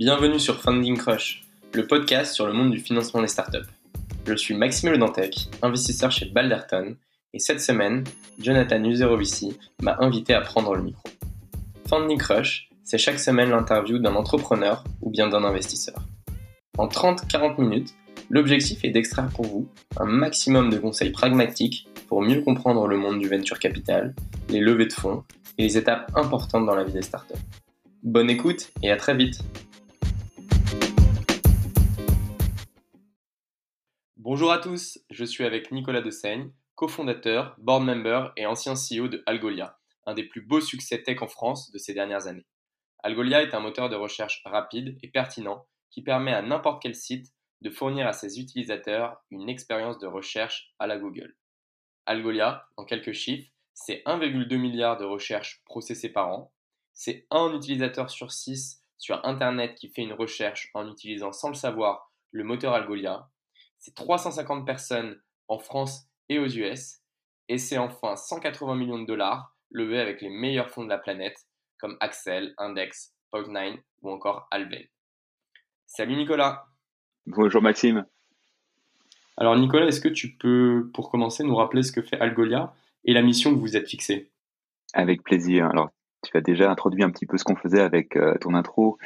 Bienvenue sur Funding Crush, le podcast sur le monde du financement des startups. Je suis Maxime Le Dantec, investisseur chez Balderton, et cette semaine, Jonathan Uzerovici m'a invité à prendre le micro. Funding Crush, c'est chaque semaine l'interview d'un entrepreneur ou bien d'un investisseur. En 30-40 minutes, l'objectif est d'extraire pour vous un maximum de conseils pragmatiques pour mieux comprendre le monde du venture capital, les levées de fonds et les étapes importantes dans la vie des startups. Bonne écoute et à très vite Bonjour à tous, je suis avec Nicolas Dessaigne, cofondateur, board member et ancien CEO de Algolia, un des plus beaux succès tech en France de ces dernières années. Algolia est un moteur de recherche rapide et pertinent qui permet à n'importe quel site de fournir à ses utilisateurs une expérience de recherche à la Google. Algolia, en quelques chiffres, c'est 1,2 milliard de recherches processées par an, c'est un utilisateur sur 6 sur Internet qui fait une recherche en utilisant sans le savoir le moteur Algolia, c'est 350 personnes en France et aux US, et c'est enfin 180 millions de dollars levés avec les meilleurs fonds de la planète, comme Axel, Index, Point9 ou encore Alven. Salut Nicolas Bonjour Maxime Alors Nicolas, est-ce que tu peux, pour commencer, nous rappeler ce que fait Algolia et la mission que vous êtes fixée? Avec plaisir. Alors, tu as déjà introduit un petit peu ce qu'on faisait avec euh, ton intro.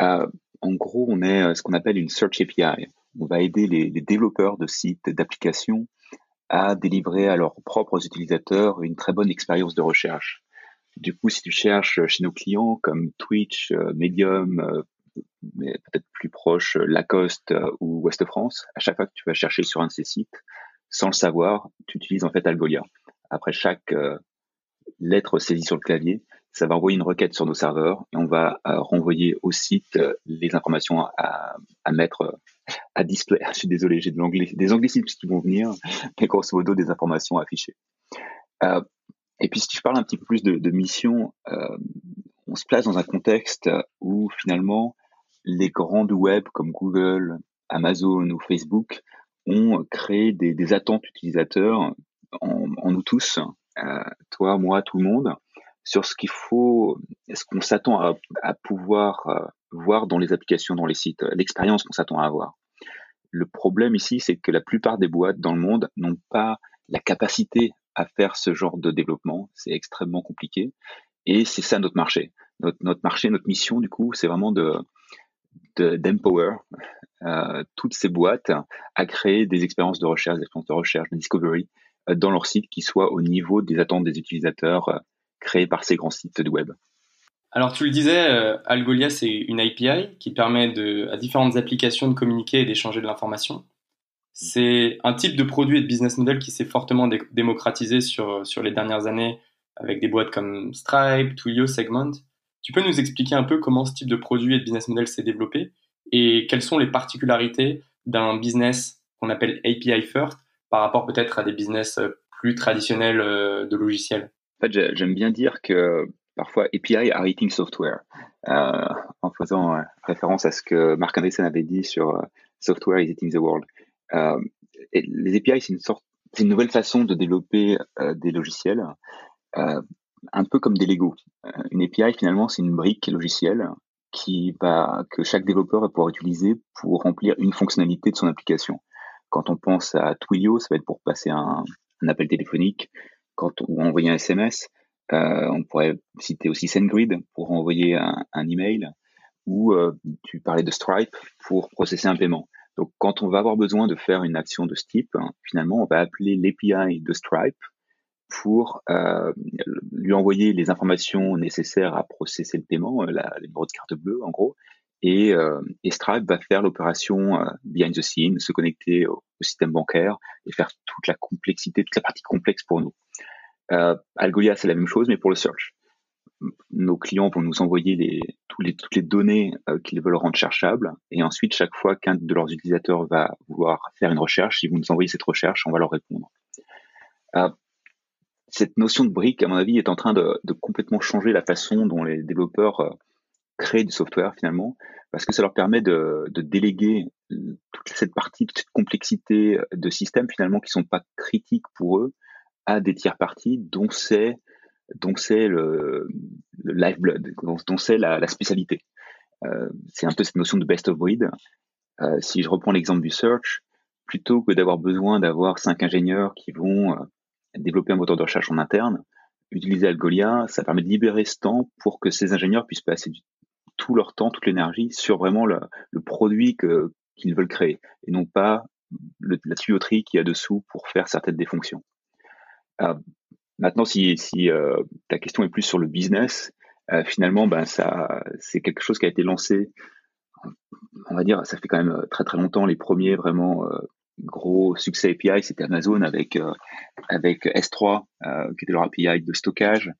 Euh, en gros, on est euh, ce qu'on appelle une Search API on va aider les, développeurs de sites, d'applications à délivrer à leurs propres utilisateurs une très bonne expérience de recherche. Du coup, si tu cherches chez nos clients comme Twitch, euh, Medium, euh, mais peut-être plus proche Lacoste euh, ou Ouest France, à chaque fois que tu vas chercher sur un de ces sites, sans le savoir, tu utilises en fait Algolia. Après chaque lettre saisie sur le clavier, ça va envoyer une requête sur nos serveurs et on va renvoyer au site les informations à mettre à display. Je suis désolé, j'ai de l'anglais, des anglicismes qui vont venir, mais grosso modo des informations affichées. Euh, et puis si je parle un petit peu plus de, de mission, euh, on se place dans un contexte où finalement les grandes web comme Google, Amazon ou Facebook ont créé des, attentes utilisateurs en, nous tous, euh, toi, moi, tout le monde, sur ce qu'il faut, ce qu'on s'attend à, à, pouvoir euh, voir dans les applications, dans les sites, l'expérience qu'on s'attend à avoir. Le problème ici, c'est que la plupart des boîtes dans le monde n'ont pas la capacité à faire ce genre de développement. C'est extrêmement compliqué. Et c'est ça notre marché. Notre, notre marché, notre mission, du coup, c'est vraiment de d'empower euh, toutes ces boîtes à créer des expériences de recherche, des expériences de recherche, de discovery euh, dans leur site qui soient au niveau des attentes des utilisateurs euh, créés par ces grands sites de web. Alors tu le disais, euh, Algolia c'est une API qui permet de, à différentes applications de communiquer et d'échanger de l'information. C'est un type de produit et de business model qui s'est fortement démocratisé sur, sur les dernières années avec des boîtes comme Stripe, Twilio, Segment. Tu peux nous expliquer un peu comment ce type de produit et de business model s'est développé et quelles sont les particularités d'un business qu'on appelle API first par rapport peut-être à des business euh, plus traditionnels euh, de logiciels? En fait, j'aime bien dire que parfois API are eating software, euh, en faisant euh, référence à ce que Mark Andreessen avait dit sur euh, software is eating the world. Euh, les API, c'est une sorte, c'est une nouvelle façon de développer des logiciels, un peu comme des Lego. une API, finalement, c'est une brique logicielle qui va, que chaque développeur va pouvoir utiliser pour remplir une fonctionnalité de son application. Quand on pense à Twilio, ça va être pour passer un, appel téléphonique, quand on, envoie un SMS, euh, on pourrait citer aussi SendGrid pour envoyer un, un email ou euh, tu parlais de Stripe pour processer un paiement. Donc, quand on va avoir besoin de faire une action de ce type, hein, finalement, on va appeler l'API de Stripe pour euh, lui envoyer les informations nécessaires à processer le paiement, la, le numéro de carte bleue en gros, et, euh, et Stripe va faire l'opération euh, behind the scene, se connecter au, au, système bancaire et faire toute la complexité, toute la partie complexe pour nous. Euh, Algolia, c'est la même chose, mais pour le search. Nos clients vont nous envoyer toutes les données euh, qu'ils veulent rendre cherchables. Et ensuite, chaque fois qu'un de leurs utilisateurs va vouloir faire une recherche, ils vont nous envoyer cette recherche, on va leur répondre. Euh, cette notion de brique, à mon avis, est en train de, complètement changer la façon dont les développeurs créent du software finalement, parce que ça leur permet de, déléguer toute cette partie, toute cette complexité de systèmes finalement qui sont pas critiques pour eux, à des tiers parties dont c'est dont c'est le, le lifeblood, dont, dont c'est la, la, spécialité. c'est un peu cette notion de best of breed. si je reprends l'exemple du search, plutôt que d'avoir besoin d'avoir cinq ingénieurs qui vont développer un moteur de recherche en interne, utiliser Algolia, ça permet de libérer ce temps pour que ces ingénieurs puissent passer tout leur temps, toute l'énergie sur vraiment le, produit qu'ils veulent créer et non pas la tuyauterie qu'il y a dessous pour faire certaines des fonctions. Euh, maintenant, si, euh, ta question est plus sur le business, euh, finalement, ben, c'est quelque chose qui a été lancé, on va dire, ça fait quand même très très longtemps. Les premiers vraiment gros succès API, c'était Amazon avec, avec S3, qui était leur API de stockage.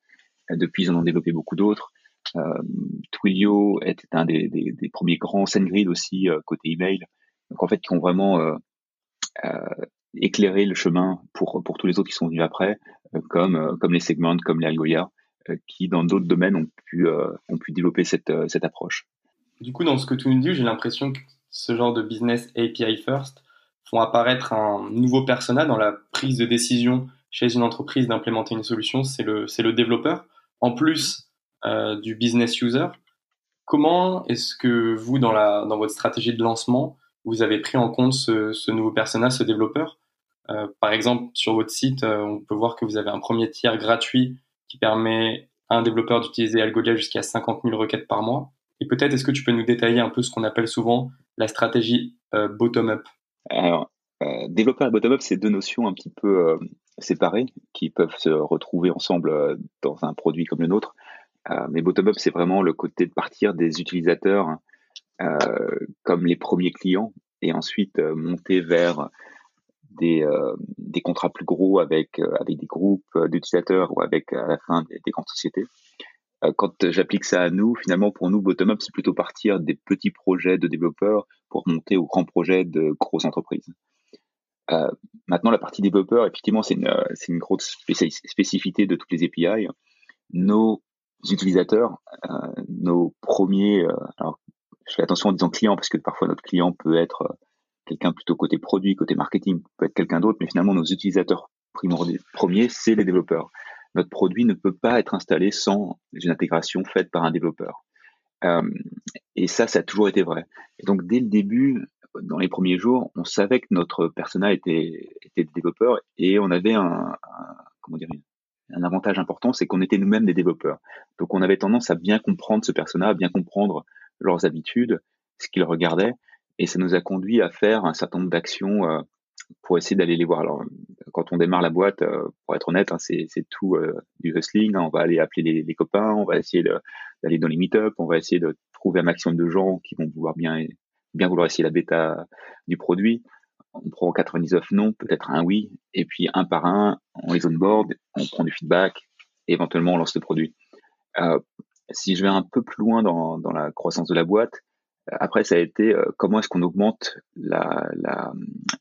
Depuis, ils en ont développé beaucoup d'autres. Twilio était un des, premiers grands SendGrid aussi côté email. Donc en fait, qui ont vraiment éclairer le chemin pour, pour tous les autres qui sont venus après, euh, comme, euh, comme les segments, comme les Algolia, euh, qui dans d'autres domaines ont pu, ont pu développer cette, cette approche. Du coup, dans ce que tu nous dis, j'ai l'impression que ce genre de business API first font apparaître un nouveau persona dans la prise de décision chez une entreprise d'implémenter une solution, c'est le, le développeur, en plus du business user. Comment est-ce que vous, dans, la, dans votre stratégie de lancement, vous avez pris en compte ce, nouveau persona, ce développeur? Par exemple, sur votre site, euh, on peut voir que vous avez un premier tiers gratuit qui permet à un développeur d'utiliser Algolia jusqu'à 50 000 requêtes par mois. Et peut-être, est-ce que tu peux nous détailler un peu ce qu'on appelle souvent la stratégie euh, bottom-up? Alors, développeur et bottom-up, c'est deux notions un petit peu séparées qui peuvent se retrouver ensemble dans un produit comme le nôtre. mais bottom-up, c'est vraiment le côté de partir des utilisateurs comme les premiers clients et ensuite monter vers des, euh, des contrats plus gros avec, euh, avec des groupes euh, d'utilisateurs ou avec à la fin des, grandes sociétés. Quand j'applique ça à nous, finalement, pour nous, bottom-up, c'est plutôt partir des petits projets de développeurs pour monter aux grands projets de grosses entreprises. Maintenant, la partie développeur, effectivement, c'est une, une, grosse spécificité de toutes les API. Nos utilisateurs, nos premiers, alors je fais attention en disant client parce que parfois notre client peut être quelqu'un plutôt côté produit, côté marketing, peut être quelqu'un d'autre, mais finalement nos utilisateurs premiers, c'est les développeurs. Notre produit ne peut pas être installé sans une intégration faite par un développeur. Euh, et ça, ça a toujours été vrai. Donc dès le début, dans les premiers jours, on savait que notre persona était, était développeur et on avait un, comment dire, un avantage important, c'est qu'on était nous-mêmes des développeurs. Donc on avait tendance à bien comprendre ce persona, à bien comprendre leurs habitudes, ce qu'ils regardaient, et ça nous a conduit à faire un certain nombre d'actions euh, pour essayer d'aller les voir. Alors, quand on démarre la boîte, euh, pour être honnête, hein, c'est tout euh, du hustling. Hein. On va aller appeler les, copains, on va essayer d'aller dans les meet-up, on va essayer de trouver un maximum de gens qui vont vouloir bien, bien vouloir essayer la bêta du produit. On prend 99 non, peut-être un oui, et puis un par un, on les onboard, on prend du feedback, éventuellement on lance le produit. si je vais un peu plus loin dans, dans la croissance de la boîte, après, ça a été euh, comment est-ce qu'on augmente la, la,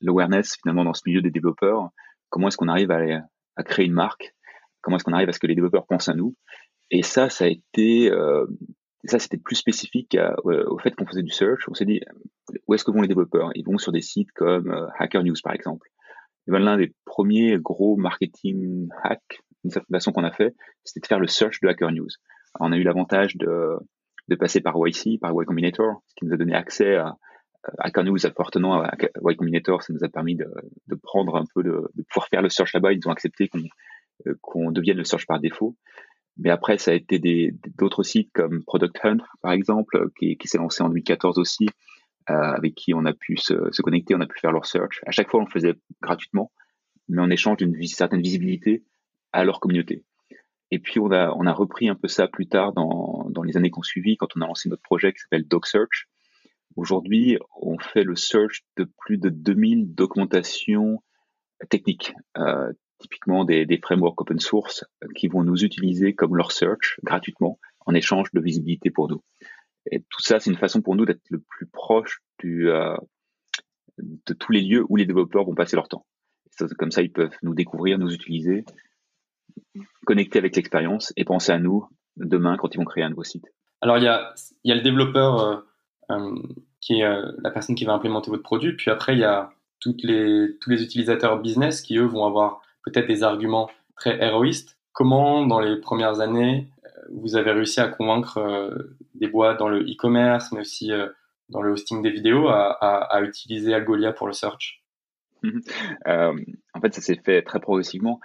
l'awareness finalement dans ce milieu des développeurs? Comment est-ce qu'on arrive à, créer une marque? Comment est-ce qu'on arrive à ce que les développeurs pensent à nous? Et ça, ça a été euh, ça, c'était plus spécifique au fait qu'on faisait du search. On s'est dit où est-ce que vont les développeurs? Ils vont sur des sites comme euh, Hacker News par exemple. Ben, l'un des premiers gros marketing hacks d'une certaine façon qu'on a fait, c'était de faire le search de Hacker News. on a eu l'avantage de de passer par YC, par Y Combinator, ce qui nous a donné accès à, à nous appartenant à Y Combinator, ça nous a permis de, de prendre un peu de, de, pouvoir faire le search là-bas. Ils ont accepté qu'on euh, qu'on devienne le search par défaut. Mais après, ça a été d'autres sites comme Product Hunt, par exemple, qui, qui s'est lancé en 2014 aussi, euh, avec qui on a pu se, se, connecter, on a pu faire leur search. À chaque fois, on le faisait gratuitement, mais en échange d'une certaine visibilité à leur communauté. Et puis on a, on a repris un peu ça plus tard dans, dans les années qu'on suivi, quand on a lancé notre projet qui s'appelle DocSearch. Aujourd'hui, on fait le search de plus de 2000 documentations techniques, euh, typiquement des, des frameworks open source qui vont nous utiliser comme leur search gratuitement en échange de visibilité pour nous. Et tout ça, c'est une façon pour nous d'être le plus proche du, euh, de tous les lieux où les développeurs vont passer leur temps. Comme ça, ils peuvent nous découvrir, nous utiliser connecter avec l'expérience et penser à nous demain quand ils vont créer un nouveau site. Alors, il y a, y a le développeur euh, euh, qui est euh, la personne qui va implémenter votre produit, puis après, il y a toutes les, tous les utilisateurs business qui, eux, vont avoir peut-être des arguments très héroïstes. Comment, dans les premières années, vous avez réussi à convaincre des boîtes dans le e-commerce, mais aussi dans le hosting des vidéos, à, utiliser Algolia pour le search? En fait, ça s'est fait très progressivement.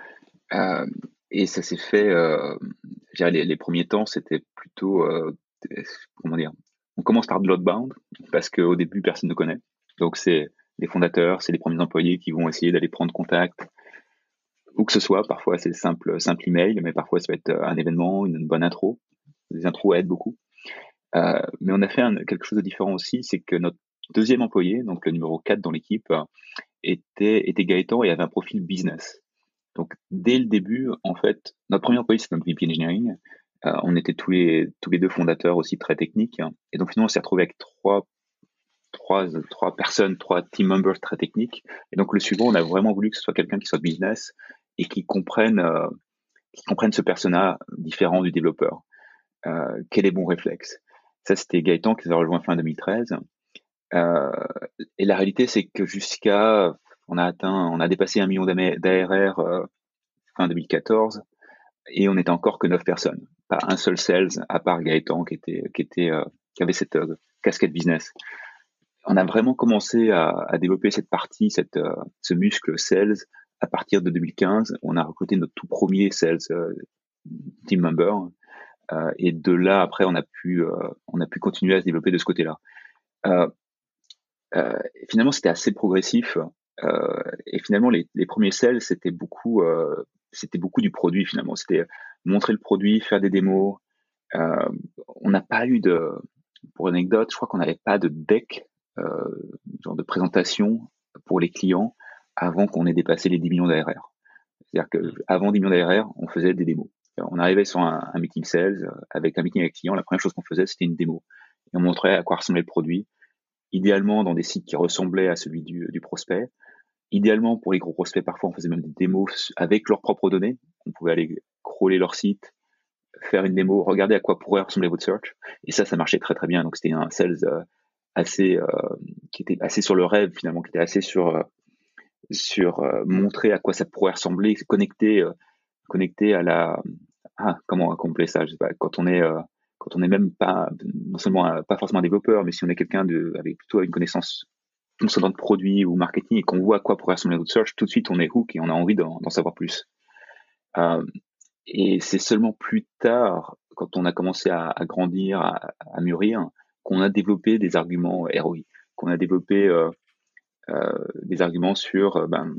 Et ça s'est fait, les, les, premiers temps, c'était plutôt, comment dire, on commence par de l'outbound, parce qu'au début, personne ne connaît. Donc, c'est les fondateurs, c'est les premiers employés qui vont essayer d'aller prendre contact, où que ce soit. Parfois, c'est simple, simple email, mais parfois, ça va être un événement, une, bonne intro. Les intros aident beaucoup. Euh, mais on a fait quelque chose de différent aussi, c'est que notre deuxième employé, donc le numéro 4 dans l'équipe, était, était Gaëtan et avait un profil business. Donc, dès le début, en fait, notre premier employé, c'est notre VP Engineering. Euh, on était tous les, deux fondateurs aussi très techniques. Et donc, finalement, on s'est retrouvé avec trois personnes, trois team members très techniques. Et donc le suivant, on a vraiment voulu que ce soit quelqu'un qui soit business et qui comprenne, euh, ce persona différent du développeur. Euh, quel est bon réflexe? Ça, c'était Gaëtan qui nous a rejoint fin 2013. Euh, et la réalité, c'est que jusqu'à, on a atteint, on a dépassé un million d'ARR euh, fin 2014 et on n'était encore que neuf personnes. Pas un seul sales à part Gaëtan qui était, qui était, euh, qui avait cette casquette business on a vraiment commencé à, développer cette partie, cette, euh, ce muscle sales à partir de 2015. On a recruté notre tout premier sales euh, team member. Euh, et de là, après, on a pu, on a pu continuer à se développer de ce côté-là. finalement, c'était assez progressif. Et finalement, les, les premiers sales, c'était beaucoup, c'était beaucoup du produit. Finalement, c'était montrer le produit, faire des démos. on n'a pas eu de, pour anecdote, je crois qu'on n'avait pas de deck euh, genre de présentation pour les clients avant qu'on ait dépassé les 10 millions d'ARR. C'est-à-dire qu'avant 10 millions d'ARR, on faisait des démos. On arrivait sur un, meeting sales euh, avec un meeting avec client. La première chose qu'on faisait, c'était une démo. Et on montrait à quoi ressemblait le produit. Idéalement, dans des sites qui ressemblaient à celui du, du prospect. Idéalement, pour les gros prospects, parfois, on faisait même des démos avec leurs propres données. On pouvait aller crawler leur site, faire une démo, regarder à quoi pourrait ressembler votre search. Et ça, ça marchait très très bien. Donc, c'était un sales euh, assez euh, qui était assez sur le rêve finalement, qui était assez sur euh, sur euh, montrer à quoi ça pourrait ressembler, connecter connecter à la ah, comment accomplir ça, je sais pas, quand on est quand on est même pas non seulement pas forcément un développeur, mais si on est quelqu'un de avec plutôt une connaissance de produit ou marketing et qu'on voit à quoi pourrait ressembler notre search, tout de suite on est hook et on a envie d'en savoir plus. Euh, et c'est seulement plus tard, quand on a commencé à, grandir, à, mûrir, qu'on a développé des arguments ROI, qu'on a développé euh, euh, des arguments sur euh, ben,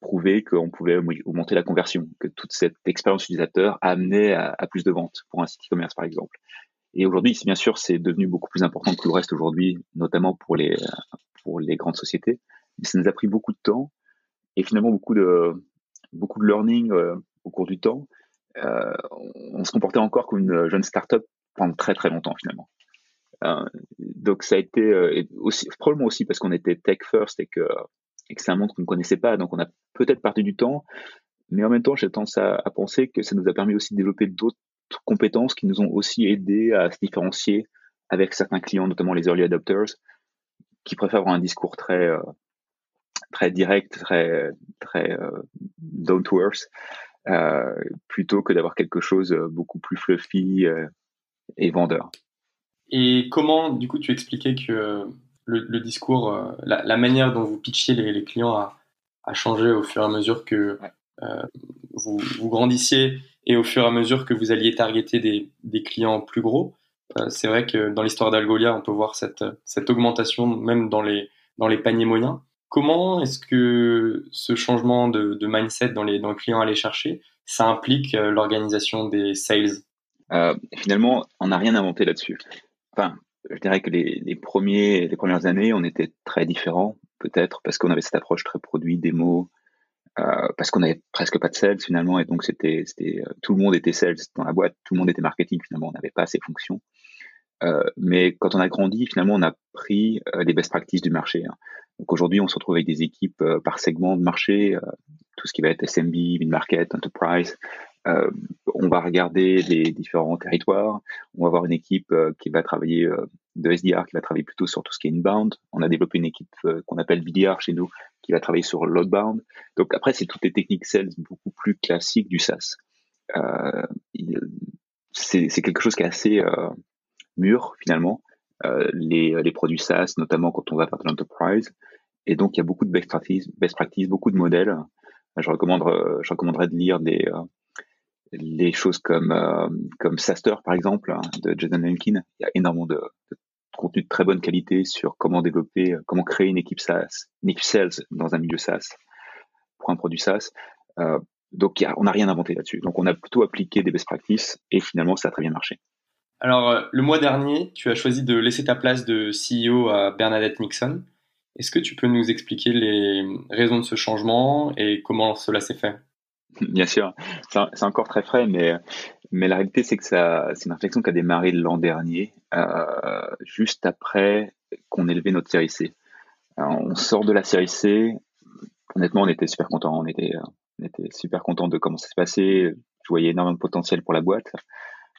prouver qu'on pouvait augmenter la conversion, que toute cette expérience utilisateur amenait à, à plus de ventes pour un site e-commerce par exemple. Et aujourd'hui, bien sûr, c'est devenu beaucoup plus important que le reste aujourd'hui, notamment pour les pour les grandes sociétés. Mais ça nous a pris beaucoup de temps et finalement beaucoup de beaucoup de learning au cours du temps. Euh, on se comportait encore comme une jeune startup pendant très très longtemps finalement. Euh, donc ça a été euh, aussi, probablement aussi parce qu'on était tech first et que, et que c'est un monde qu'on ne connaissait pas, donc on a peut-être perdu du temps, mais en même temps j'ai tendance à, penser que ça nous a permis aussi de développer d'autres compétences qui nous ont aussi aidé à se différencier avec certains clients, notamment les early adopters, qui préfèrent avoir un discours très euh, très direct, très très down to earth, euh, plutôt que d'avoir quelque chose beaucoup plus fluffy et vendeur. Et comment, du coup, tu expliquais que le, discours, euh, la, manière dont vous pitchiez les, clients a, a, changé au fur et à mesure que euh, vous, vous, grandissiez et au fur et à mesure que vous alliez targeter des, clients plus gros. Euh, c'est vrai que dans l'histoire d'Algolia, on peut voir cette, augmentation même dans les, dans paniers moyens. Comment est-ce que ce changement de, mindset dans les, dans clients à aller chercher, ça implique l'organisation des sales? Euh, Finalement, on n'a rien inventé là-dessus enfin, je dirais que les, les, premiers, les premières années, on était très différents, peut-être parce qu'on avait cette approche très produit, démo, euh, parce qu'on avait presque pas de sales finalement, et donc c'était, euh, tout le monde était sales dans la boîte, tout le monde était marketing finalement, on n'avait pas ces fonctions. Euh, mais quand on a grandi, finalement, on a pris euh, les best practices du marché. Hein. Donc aujourd'hui, on se retrouve avec des équipes par segment de marché, tout ce qui va être SMB, mid-market, enterprise, euh, on va regarder les différents territoires. On va avoir une équipe euh, qui va travailler euh, de SDR, qui va travailler plutôt sur tout ce qui est inbound. On a développé une équipe qu'on appelle BDR chez nous, qui va travailler sur l'outbound. Donc après, c'est toutes les techniques sales beaucoup plus classiques du SaaS. Euh, c'est quelque chose qui est assez mûr finalement. les, les produits SaaS, notamment quand on va faire de l'enterprise. Et donc, il y a beaucoup de best practices, best practices beaucoup de modèles. Je, je recommanderais de lire des, les choses comme, comme Saster, par exemple, hein, de Jason Linkin. Il y a énormément de, contenu de très bonne qualité sur comment développer, comment créer une équipe SaaS, une équipe sales dans un milieu SaaS pour un produit SaaS. Euh, donc, on n'a rien inventé là-dessus. Donc, on a plutôt appliqué des best practices et finalement, ça a très bien marché. Alors, euh, le mois dernier, tu as choisi de laisser ta place de CEO à Bernadette Nixon. Est-ce que tu peux nous expliquer les raisons de ce changement et comment cela s'est fait? Bien sûr, c'est encore très frais, mais, mais la réalité, c'est que c'est une réflexion qui a démarré l'an dernier, euh, juste après qu'on ait levé notre série C. on sort de la série C, honnêtement, on était super content, on était, on était super content de comment ça s'est passé. Je voyais énormément de potentiel pour la boîte,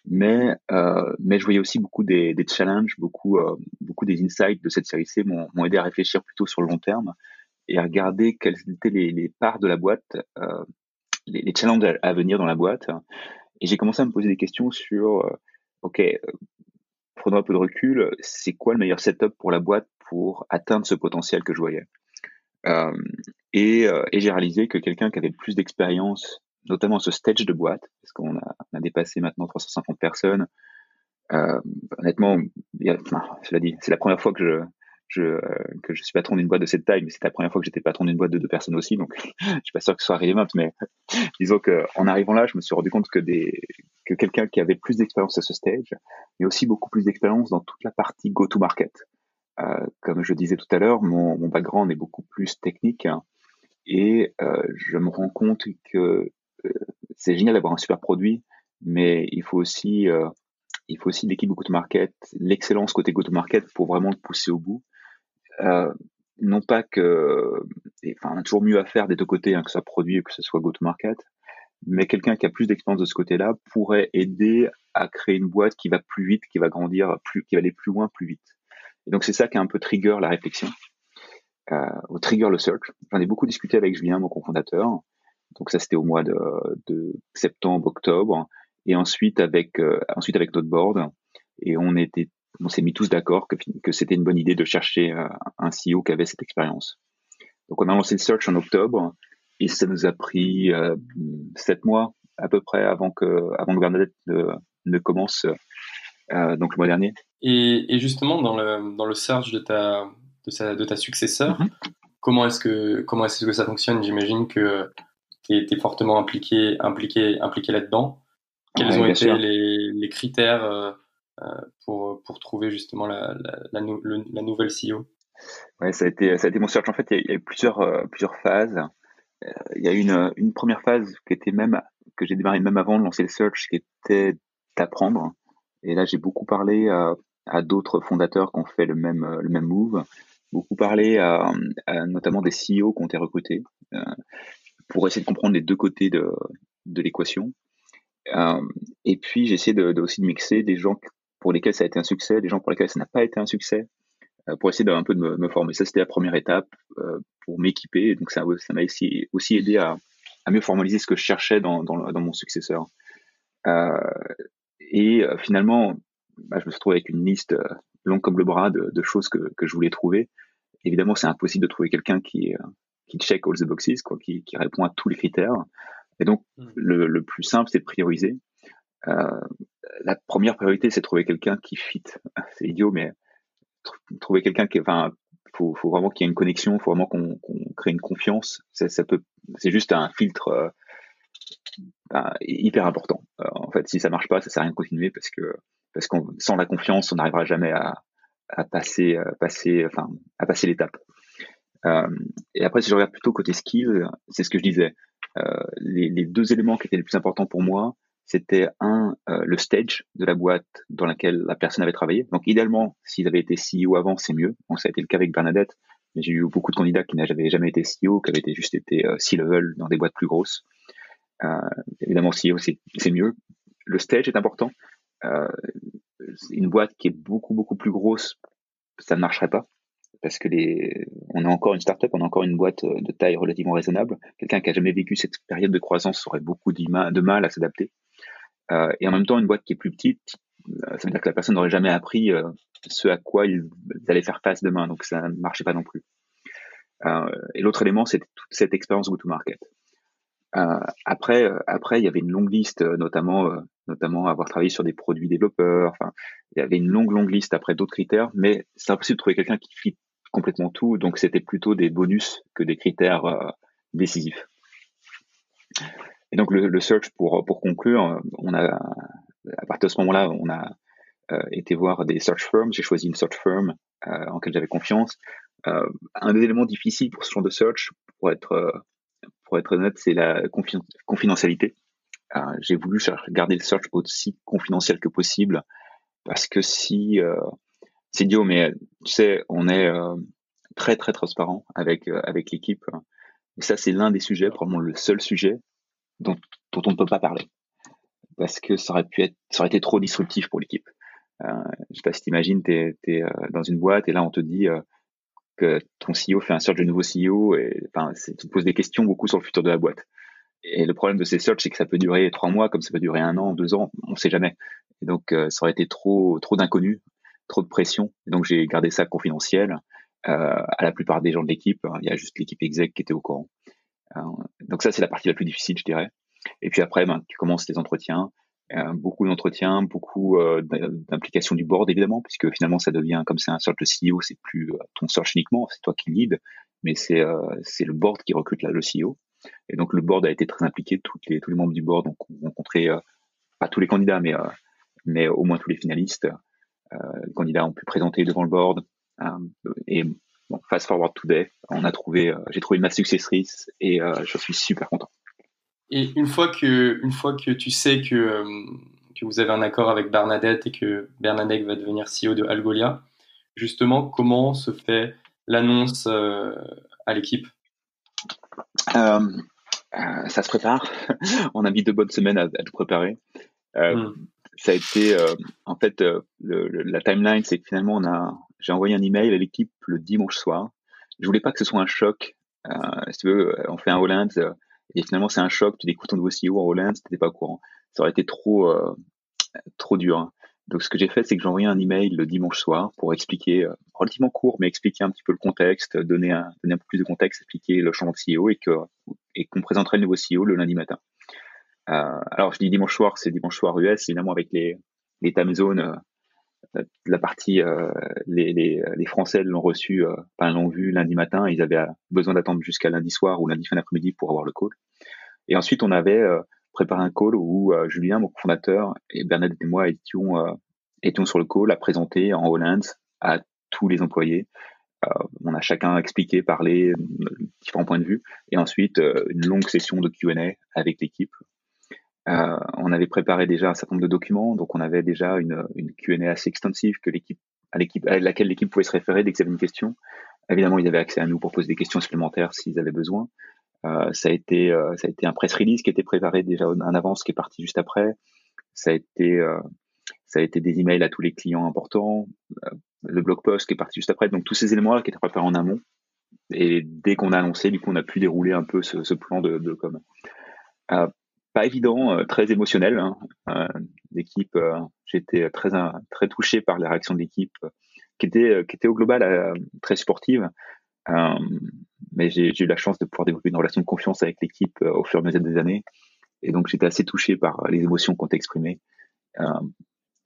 mais euh, mais je voyais aussi beaucoup des, challenges, beaucoup euh, beaucoup des insights de cette série C m'ont aidé à réfléchir plutôt sur le long terme et à regarder quelles étaient les, parts de la boîte, euh, les, les, challenges à, venir dans la boîte. Et j'ai commencé à me poser des questions sur, euh, ok, euh, prenons un peu de recul, c'est quoi le meilleur setup pour la boîte pour atteindre ce potentiel que je voyais? Euh, et, euh, et j'ai réalisé que quelqu'un qui avait plus d'expérience, notamment ce stage de boîte, parce qu'on a, on a dépassé maintenant 350 personnes, euh, honnêtement, enfin, cela dit, c'est la première fois que je, je, euh, que je suis patron d'une boîte de cette taille, mais c'est la première fois que j'étais patron d'une boîte de deux personnes aussi, donc je suis pas sûr que ce soit relevant, mais disons que en arrivant là, je me suis rendu compte que des que quelqu'un qui avait plus d'expérience à ce stage, mais aussi beaucoup plus d'expérience dans toute la partie go-to-market. Euh, comme je disais tout à l'heure, mon, mon, background est beaucoup plus technique hein, et euh, je me rends compte que euh, c'est génial d'avoir un super produit, mais il faut aussi euh, il faut aussi l'équipe go-to-market, l'excellence côté go-to-market pour vraiment le pousser au bout. Euh, non pas que, enfin, on a toujours mieux à faire des deux côtés, hein, que soit produit ou que ce soit go-to-market, mais quelqu'un qui a plus d'expérience de ce côté-là pourrait aider à créer une boîte qui va plus vite, qui va grandir plus, qui va aller plus loin plus vite. Et donc c'est ça qui a un peu trigger la réflexion, euh, au trigger le search. J'en ai beaucoup discuté avec Julien, mon cofondateur. Donc ça c'était au mois de, de, septembre, octobre, et ensuite avec euh, ensuite avec notre board. Et on était, on s'est mis tous d'accord que, que c'était une bonne idée de chercher euh, un CEO qui avait cette expérience. Donc on a lancé le search en octobre et ça nous a pris euh, sept mois à peu près avant que avant que Bernadette ne, ne commence euh, donc le mois dernier. Et, et, justement, dans le, dans le search de ta, de, sa, de ta successeur, mm-hmm. comment est-ce que, comment est-ce que ça fonctionne? J'imagine que tu es, fortement impliqué, impliqué, impliqué là-dedans. Quels ont été les, les, critères euh, pour, pour trouver justement la, la, la, la nouvelle CEO Ouais, ça a été, ça a été mon search. En fait, il y a, eu plusieurs, euh, plusieurs phases. Euh, il y a eu une, une première phase qui était même, que j'ai démarré même avant de lancer le search, qui était d'apprendre. Et là, j'ai beaucoup parlé à, d'autres fondateurs qui ont fait le même, le même move, beaucoup parlé à, notamment des CEO qui ont été recrutés euh, pour essayer de comprendre les deux côtés de, de l'équation. Euh, et puis, j'ai essayé de, de, aussi de mixer des gens pour lesquels ça a été un succès, des gens pour lesquels ça n'a pas été un succès, euh, pour essayer d'un peu de me, me, former. Ça, c'était la première étape euh, pour m'équiper. Donc, ça m'a aussi, aussi aidé à, à mieux formaliser ce que je cherchais dans, dans, dans mon successeur. Euh, et finalement, bah, je me suis retrouvé avec une liste longue comme le bras de, de choses que, que, je voulais trouver. Évidemment, c'est impossible de trouver quelqu'un qui, qui check all the boxes, quoi, qui, qui, répond à tous les critères. Et donc, mmh. le, le, plus simple, c'est de prioriser. Euh, la première priorité, c'est trouver quelqu'un qui fit. C'est idiot, mais trouver quelqu'un qui, enfin, faut, faut vraiment qu'il y ait une connexion, faut vraiment qu'on qu crée une confiance. Ça, peut, c'est juste un filtre euh, ben, hyper important. Euh, en fait, si ça marche pas, ça sert à rien de continuer parce que parce qu'on sans la confiance, on n'arrivera jamais à, passer, passer, enfin, à passer l'étape. Et après, si je regarde plutôt côté skill, c'est ce que je disais. Les, deux éléments qui étaient les plus importants pour moi, c'était un euh, le stage de la boîte dans laquelle la personne avait travaillé. Donc idéalement, s'il avait été CEO avant, c'est mieux. Ça a été le cas avec Bernadette. J'ai eu beaucoup de candidats qui n'avaient jamais été CEO, qui avaient juste été euh, C-level dans des boîtes plus grosses. Euh, évidemment, CEO, c'est mieux. Le stage est important. Une boîte qui est beaucoup, beaucoup plus grosse, ça ne marcherait pas. Parce que les, on a encore une startup, on a encore une boîte de taille relativement raisonnable. Quelqu'un qui a jamais vécu cette période de croissance aurait beaucoup de mal à s'adapter. Et en même temps, une boîte qui est plus petite, ça veut dire que la personne n'aurait jamais appris ce à quoi ils allaient faire face demain, donc ça ne marchait pas non plus. et l'autre élément, c'était toute cette expérience go-to-market. Euh, après, après, il y avait une longue liste, notamment, notamment avoir travaillé sur des produits développeurs. Enfin, il y avait une longue, longue liste après d'autres critères, mais c'est impossible de trouver quelqu'un qui fit complètement tout. Donc, c'était plutôt des bonus que des critères euh, décisifs. Et donc, le, search pour pour conclure, on a à partir de ce moment-là, on a euh, été voir des search firms. J'ai choisi une search firm euh, en laquelle j'avais confiance. un des éléments difficiles pour ce genre de search, pour être pour être honnête, c'est la confidentialité. J'ai voulu garder le search aussi confidentiel que possible parce que si c'est idiot, mais tu sais, on est euh, très très transparent avec euh, avec l'équipe. Et ça, c'est l'un des sujets, probablement le seul sujet dont, dont on ne peut pas parler, parce que ça aurait pu être, ça aurait été trop disruptif pour l'équipe. Euh, je sais pas si t'imagines, t'es es euh, dans une boîte et là on te dit que ton CEO fait un search de nouveau CEO et tu te poses des questions beaucoup sur le futur de la boîte. Et le problème de ces searches, c'est que ça peut durer trois mois, comme ça peut durer un an, deux ans, on ne sait jamais. Et donc, ça aurait été trop, trop d'inconnus trop de pression. Donc j'ai gardé ça confidentiel euh, à la plupart des gens de l'équipe. Il y a juste l'équipe exec qui était au courant. Euh, donc ça c'est la partie la plus difficile, je dirais. Et puis après, ben, tu commences les entretiens. Euh, beaucoup d'entretiens, beaucoup euh, d'implication du board évidemment, puisque finalement ça devient comme c'est un search de CEO, c'est plus euh, ton search uniquement, c'est toi qui lead, mais c'est le board qui recrute le CEO. Et donc le board a été très impliqué, tous les tous les membres du board ont rencontré pas tous les candidats, mais mais au moins tous les finalistes. Les candidats ont pu présenter devant le board. Et bon, fast forward today, on a trouvé, euh, j'ai trouvé ma successrice et je suis super content. Et une fois que, une fois que tu sais que, que vous avez un accord avec Bernadette et que Bernadette va devenir CEO de Algolia, justement, comment se fait l'annonce à l'équipe? Ça se prépare. on a mis deux bonnes semaines à, tout préparer. Hmm ça a été euh, en fait euh, le, la timeline, c'est que finalement on a j'ai envoyé un email à l'équipe le dimanche soir. Je voulais pas que ce soit un choc. Euh, si tu veux, on fait un Holland et finalement c'est un choc. Tu découvres ton nouveau CEO en Holland, t'étais pas au courant. Ça aurait été trop trop dur. Hein. Donc ce que j'ai fait, c'est que j'ai envoyé un email le dimanche soir pour expliquer, relativement court, mais expliquer un petit peu le contexte, donner un, donner un peu plus de contexte, expliquer le changement de CEO et que et qu'on présenterait le nouveau CEO le lundi matin. Euh, alors je dis dimanche soir, c'est dimanche soir US, évidemment avec les, les time zones, euh, la partie, euh, les, Français l'ont reçu, enfin l'ont vu lundi matin, ils avaient besoin d'attendre jusqu'à lundi soir ou lundi fin d'après-midi pour avoir le call. Et ensuite on avait préparé un call où Julien, mon fondateur, et Bernadette et moi étions, étions sur le call à présenter en Holland à tous les employés. on a chacun expliqué, parlé, différents points de vue, et ensuite une longue session de Q&A avec l'équipe euh, on avait préparé déjà un certain nombre de documents, donc on avait déjà une, une Q&A assez extensive que l'équipe à à laquelle l'équipe pouvait se référer dès qu'ils avaient une question. Évidemment, ils avaient accès à nous pour poser des questions supplémentaires s'ils avaient besoin. Euh, ça a été euh, ça a été un press release qui était préparé déjà en avance, qui est parti juste après. Ça a été euh, ça a été des emails à tous les clients importants, euh, le blog post qui est parti juste après. Donc tous ces éléments-là qui étaient préparés en amont. Et dès qu'on a annoncé, du coup, on a pu dérouler un peu ce, ce plan de, de com. Euh, pas évident, euh, très émotionnel. Hein. Euh, l'équipe, euh, j'étais très très touché par les réactions de l'équipe, qui était qui était au global très sportive. mais j'ai eu la chance de pouvoir développer une relation de confiance avec l'équipe au fur et à mesure des années, et donc j'étais assez touché par les émotions qu'on exprimées.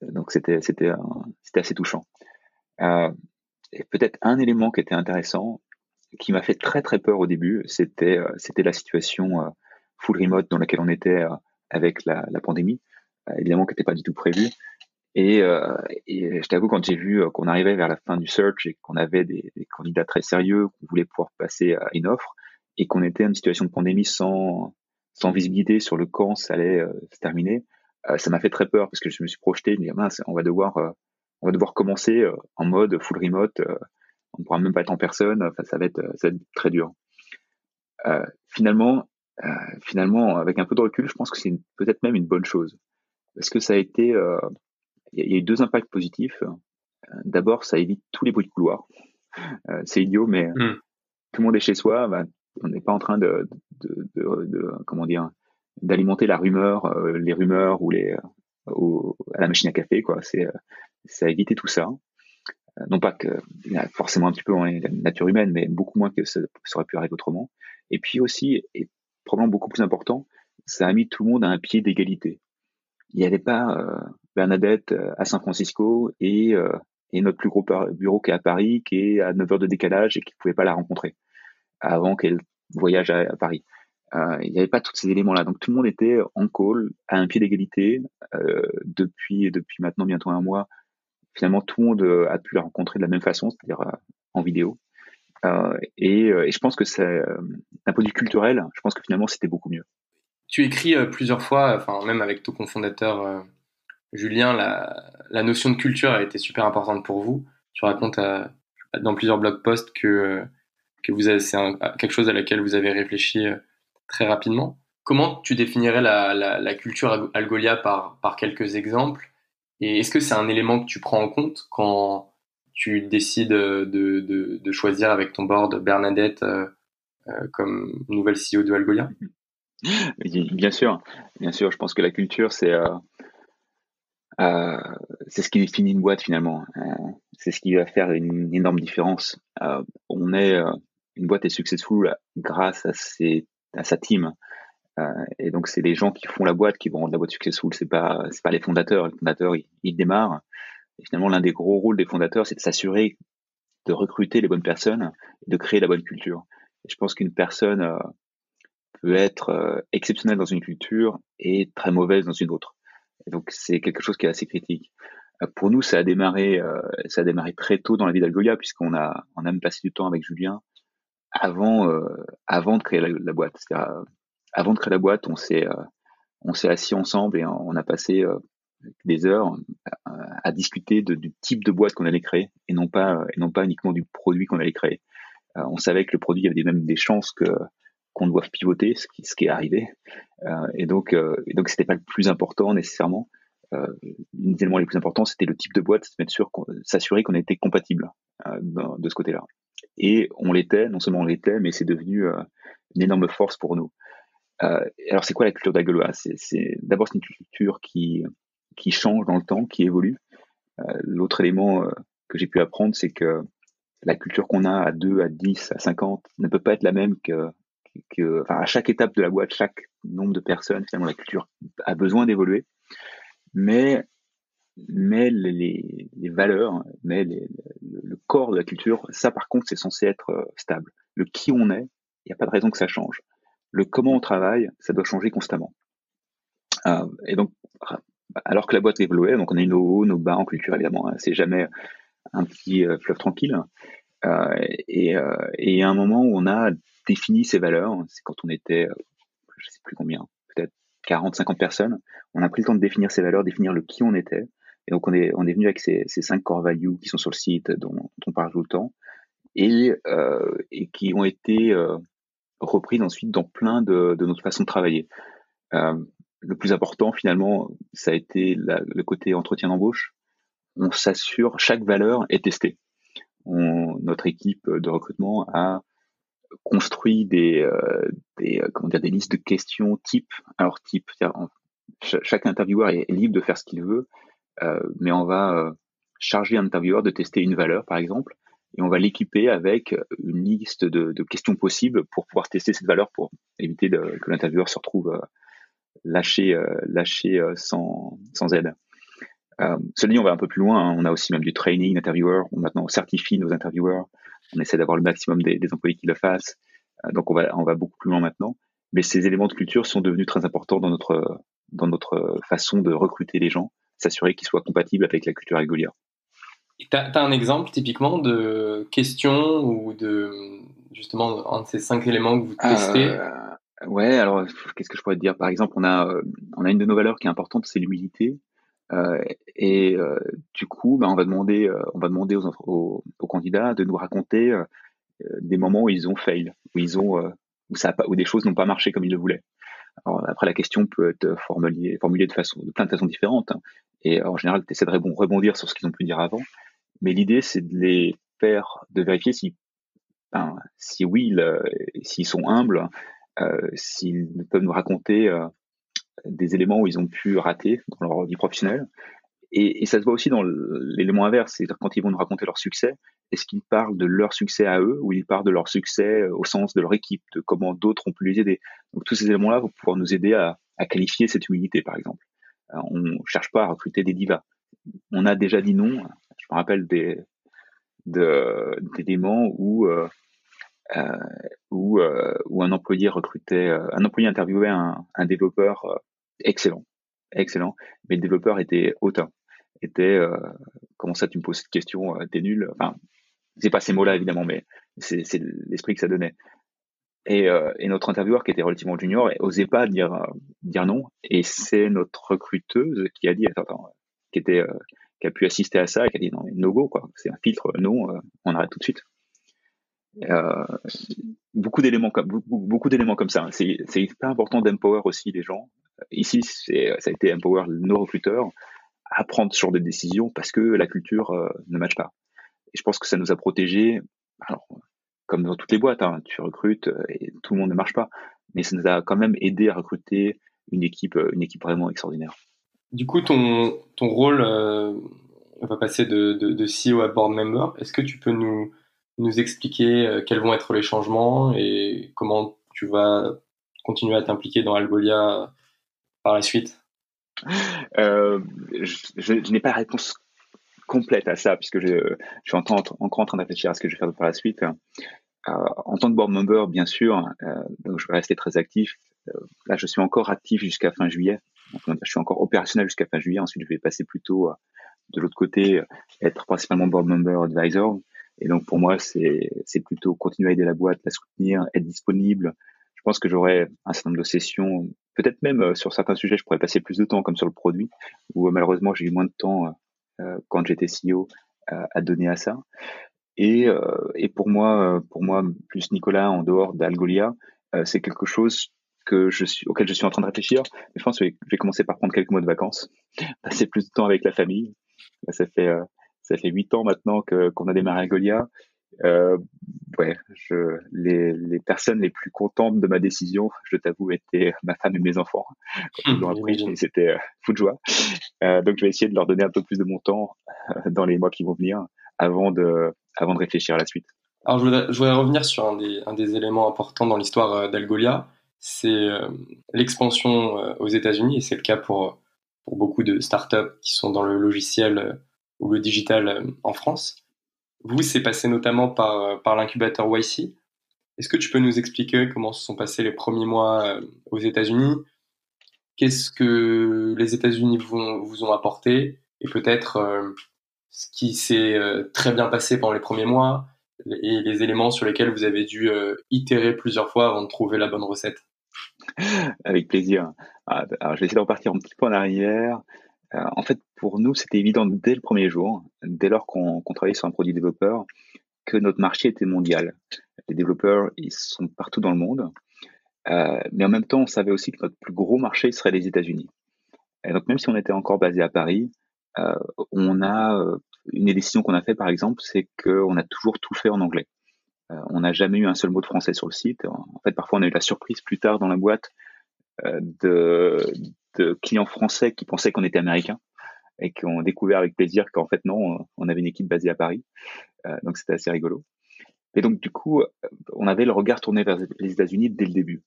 donc c'était c'était c'était assez touchant. et peut-être un élément qui était intéressant, qui m'a fait très très peur au début, c'était c'était la situation full remote dans laquelle on était euh, avec la, pandémie, euh, évidemment qui n'était pas du tout prévu. Et, euh, et je t'avoue, quand j'ai vu qu'on arrivait vers la fin du search et qu'on avait des, candidats très sérieux, qu'on voulait pouvoir passer à une offre, et qu'on était en situation de pandémie sans, visibilité sur le quand ça allait se terminer, ça m'a fait très peur parce que je me suis projeté, je me mince, on va devoir, commencer en mode full remote, on ne pourra même pas être en personne, ça va être, très dur. finalement, finalement, avec un peu de recul, je pense que c'est peut-être même une bonne chose. Parce que ça a été, euh, il y, a eu deux impacts positifs. Euh, d'abord, ça évite tous les bruits de couloir. c'est idiot, mais hmm. tout le monde est chez soi. Bah, on n'est pas en train de, de, de, de, comment dire, d'alimenter la rumeur, les rumeurs ou les à la machine à café, quoi. C'est c'est à éviter tout ça. Non pas que forcément un petit peu la nature humaine, mais beaucoup moins que ça, ça aurait pu arriver autrement. Et puis aussi, et probablement beaucoup plus important, ça a mis tout le monde à un pied d'égalité. Il n'y avait pas euh, Bernadette euh, à San Francisco et, euh, notre plus gros bureau qui est à Paris, qui est à 9 heures de décalage et qui ne pouvait pas la rencontrer avant qu'elle voyage à, Paris. il n'y avait pas tous ces éléments-là. Donc tout le monde était en call, à un pied d'égalité. depuis maintenant bientôt un mois, finalement tout le monde a pu la rencontrer de la même façon, c'est-à-dire en vidéo. Et, et, je pense que c'est, d'un point de vue culturel, je pense que finalement c'était beaucoup mieux. Tu écris euh, plusieurs fois, enfin même avec ton cofondateur euh, Julien, la, notion de culture a été super importante pour vous. Tu racontes euh, dans plusieurs blog posts que, que vous c'est quelque chose à laquelle vous avez réfléchi très rapidement. Comment tu définirais la, culture Algolia par, par quelques exemples? Et est-ce que c'est un élément que tu prends en compte quand tu décides de, de, choisir avec ton board Bernadette comme nouvelle CEO de Algolia? Bien sûr, bien sûr. Je pense que la culture, c'est euh, euh, ce qui définit une boîte finalement. Euh, c'est ce qui va faire une, énorme différence. on est une boîte est successful grâce à ses à sa team. et donc c'est les gens qui font la boîte qui vont rendre la boîte successful. C'est pas c'est pas les fondateurs. Les fondateurs ils, démarrent. Et finalement l'un des gros rôles des fondateurs, c'est de s'assurer de recruter les bonnes personnes, de créer la bonne culture. Je pense qu'une personne peut être euh, exceptionnelle dans une culture et très mauvaise dans une autre. donc c'est quelque chose qui est assez critique. Euh, pour nous, ça a démarré, euh, ça a démarré très tôt dans la vie d'Algolia puisqu'on a, on a même passé du temps avec Julien avant, avant de créer la, boîte. C'est-à-dire, avant de créer la boîte, on s'est, on s'est assis ensemble et on a passé des heures à discuter du type de boîte qu'on allait créer et non pas, et non pas uniquement du produit qu'on allait créer. on savait que le produit avait même des chances que qu'on doive pivoter, ce qui, ce qui est arrivé. Euh, et donc, euh, et donc, c'était pas le plus important nécessairement. Euh, les éléments les plus importants, c'était le type de boîte, s'assurer qu'on était compatible euh, de ce côté-là. Et on l'était, non seulement on l'était, mais c'est devenu euh, une énorme force pour nous. Euh, alors, c'est quoi la culture d'Agoloa C'est d'abord c'est une culture qui qui change dans le temps, qui évolue. L'autre élément que j'ai pu apprendre, c'est que la culture qu'on a à 2, à 10, à 50 ne peut pas être la même que que, enfin, à chaque étape de la boîte, chaque nombre de personnes, finalement, la culture a besoin d'évoluer. Mais, mais les, valeurs, mais le corps de la culture, ça, par contre, c'est censé être euh, stable. Le qui on est, il n'y a pas de raison que ça change. Le comment on travaille, ça doit changer constamment. Euh, et donc, alors que la boîte évoluait, donc on a nos hauts, nos bas en culture, évidemment. Hein, c'est jamais un petit euh, fleuve tranquille. Euh, et, euh, et à un moment où on a défini ces valeurs. C'est quand on était, euh, je sais plus combien, peut-être 40, 50 personnes. On a pris le temps de définir ces valeurs, définir le qui on était. Et donc, on est, on est venu avec ces, ces cinq core values qui sont sur le site, dont, on parle tout le temps, et, euh, et qui ont été euh, reprises ensuite dans plein de, de notre façon de travailler. Le plus important, finalement, ça a été le côté entretien d'embauche. On s'assure, chaque valeur est testée. Notre équipe de recrutement a construit des, euh, euh, comment dire, des listes de questions type. Alors type, chaque intervieweur est libre de faire ce qu'il veut, euh, mais on va charger un intervieweur de tester une valeur, par exemple, et on va l'équiper avec une liste de, questions possibles pour pouvoir tester cette valeur pour éviter que l'intervieweur se retrouve lâché, lâché sans, sans aide. Euh, cela dit, on va un peu plus loin. Hein. On a aussi même du training d'intervieweurs. On maintenant certifie nos intervieweurs on essaie d'avoir le maximum des, employés qui le fassent. Euh, donc on va, on va beaucoup plus loin maintenant. Mais ces éléments de culture sont devenus très importants dans notre, dans notre façon de recruter les gens, s'assurer qu'ils soient compatibles avec la culture régulière. Tu as, un exemple typiquement de question ou de justement un de ces cinq éléments que vous testez? Euh, Ouais, alors qu'est-ce que je pourrais te dire? Par exemple, on a, on a une de nos valeurs qui est importante, c'est l'humilité. Euh, et euh, du coup, bah, on va demander, euh, on va demander aux, aux, aux, candidats de nous raconter des moments où ils ont fail, où ils ont, où ça pas, où des choses n'ont pas marché comme ils le voulaient. Alors, après, la question peut être formulée, formulée de façon, de plein de façons différentes. Hein. et en général, tu essaies de rebondir sur ce qu'ils ont pu dire avant. Mais l'idée, c'est de les faire, de vérifier si, ben, si oui, s'ils sont humbles, euh, s'ils peuvent nous raconter des éléments où ils ont pu rater dans leur vie professionnelle. Et, ça se voit aussi dans l'élément inverse, c'est-à-dire quand ils vont nous raconter leur succès, est-ce qu'ils parlent de leur succès à eux ou ils parlent de leur succès au sens de leur équipe, de comment d'autres ont pu les aider? Donc tous ces éléments-là vont pouvoir nous aider à, qualifier cette humilité, par exemple. on ne cherche pas à recruter des divas. On a déjà dit non. Je me rappelle des d'éléments où euh, euh, où, euh, où un employé recrutait, un employé interviewait un, développeur excellent, excellent, mais le développeur était hautain, était comment ça tu me poses cette question, t'es nul. Enfin, c'est pas ces mots-là évidemment, mais c'est l'esprit que ça donnait. Et, notre intervieweur qui était relativement junior osait pas dire dire non. Et c'est notre recruteuse qui a dit attends, attends qui était qui a pu assister à ça et qui a dit non no go quoi. C'est un filtre, non, on arrête tout de suite. Euh, beaucoup d'éléments comme beaucoup, d'éléments comme ça. C'est pas important d'empower aussi les gens. Ici, ça a été empower nos recruteurs à prendre ce genre de décisions parce que la culture euh, ne matche pas. Et je pense que ça nous a protégés. Alors, comme dans toutes les boîtes, hein, tu recrutes euh, et tout le monde ne marche pas, mais ça nous a quand même aidé à recruter une équipe, une équipe vraiment extraordinaire. Du coup, ton, ton rôle va passer de, de CEO à board member. Est-ce que tu peux nous nous expliquer euh, quels vont être les changements et comment tu vas continuer à t'impliquer dans Algolia par la suite euh, Je, n'ai pas la réponse complète à ça puisque je, suis encore en, train de réfléchir à ce que je vais faire par la suite. Euh, en tant que board member, bien sûr, je vais rester très actif. là, je suis encore actif jusqu'à fin juillet. je suis encore opérationnel jusqu'à fin juillet. Ensuite, je vais passer plutôt de l'autre côté, être principalement board member advisor. Et donc pour moi, c'est plutôt continuer à aider la boîte, la soutenir, être disponible. Je pense que j'aurai un certain nombre de sessions, peut-être même euh, sur certains sujets, je pourrais passer plus de temps, comme sur le produit, où euh, malheureusement j'ai eu moins de temps euh, quand j'étais CEO à donner à ça. Et, et pour moi, pour moi, plus Nicolas en dehors d'Algolia, c'est quelque chose que je suis, auquel je suis en train de réfléchir. Je pense que je vais commencer par prendre quelques mois de vacances, passer plus de temps avec la famille. Ça fait ça fait huit ans maintenant que qu'on a démarré Golia. Euh, ouais, je, les, les personnes les plus contentes de ma décision, je t'avoue, étaient ma femme et mes enfants. Quand ils l'ont appris, c'était euh, fou de joie. Euh, donc, je vais essayer de leur donner un peu plus de mon temps dans les mois qui vont venir avant de, avant de réfléchir à la suite. Alors, je voudrais, je voudrais revenir sur un des, un des éléments importants dans l'histoire d'Algolia, c'est l'expansion aux États-Unis, et c'est le cas pour, pour beaucoup de startups qui sont dans le logiciel ou le digital euh, en France. Vous, c'est passé notamment par, euh, l'incubateur YC. Est-ce que tu peux nous expliquer comment se sont passés les premiers mois euh, aux États-Unis? Qu'est-ce que les États-Unis vous, vous, ont apporté? Et peut-être ce qui s'est très bien passé pendant les premiers mois et les éléments sur lesquels vous avez dû itérer plusieurs fois avant de trouver la bonne recette Avec plaisir. Ah, alors, je vais essayer de repartir un petit peu en arrière. Euh, en fait, pour nous, c'était évident dès le premier jour, dès lors qu'on travaillait sur un produit développeur, que notre marché était mondial. Les développeurs, ils sont partout dans le monde. Euh, mais en même temps, on savait aussi que notre plus gros marché serait les États-Unis. Et donc, même si on était encore basé à Paris, euh, on a une des décisions qu'on a fait, par exemple, c'est qu'on a toujours tout fait en anglais. On n'a jamais eu un seul mot de français sur le site. En fait, parfois, on a eu la surprise plus tard dans la boîte de, clients français qui pensaient qu'on était américain et qui ont découvert avec plaisir qu'en fait non, on avait une équipe basée à Paris. Euh, donc c'était assez rigolo. Et donc du coup, on avait le regard tourné vers les États-Unis dès le début.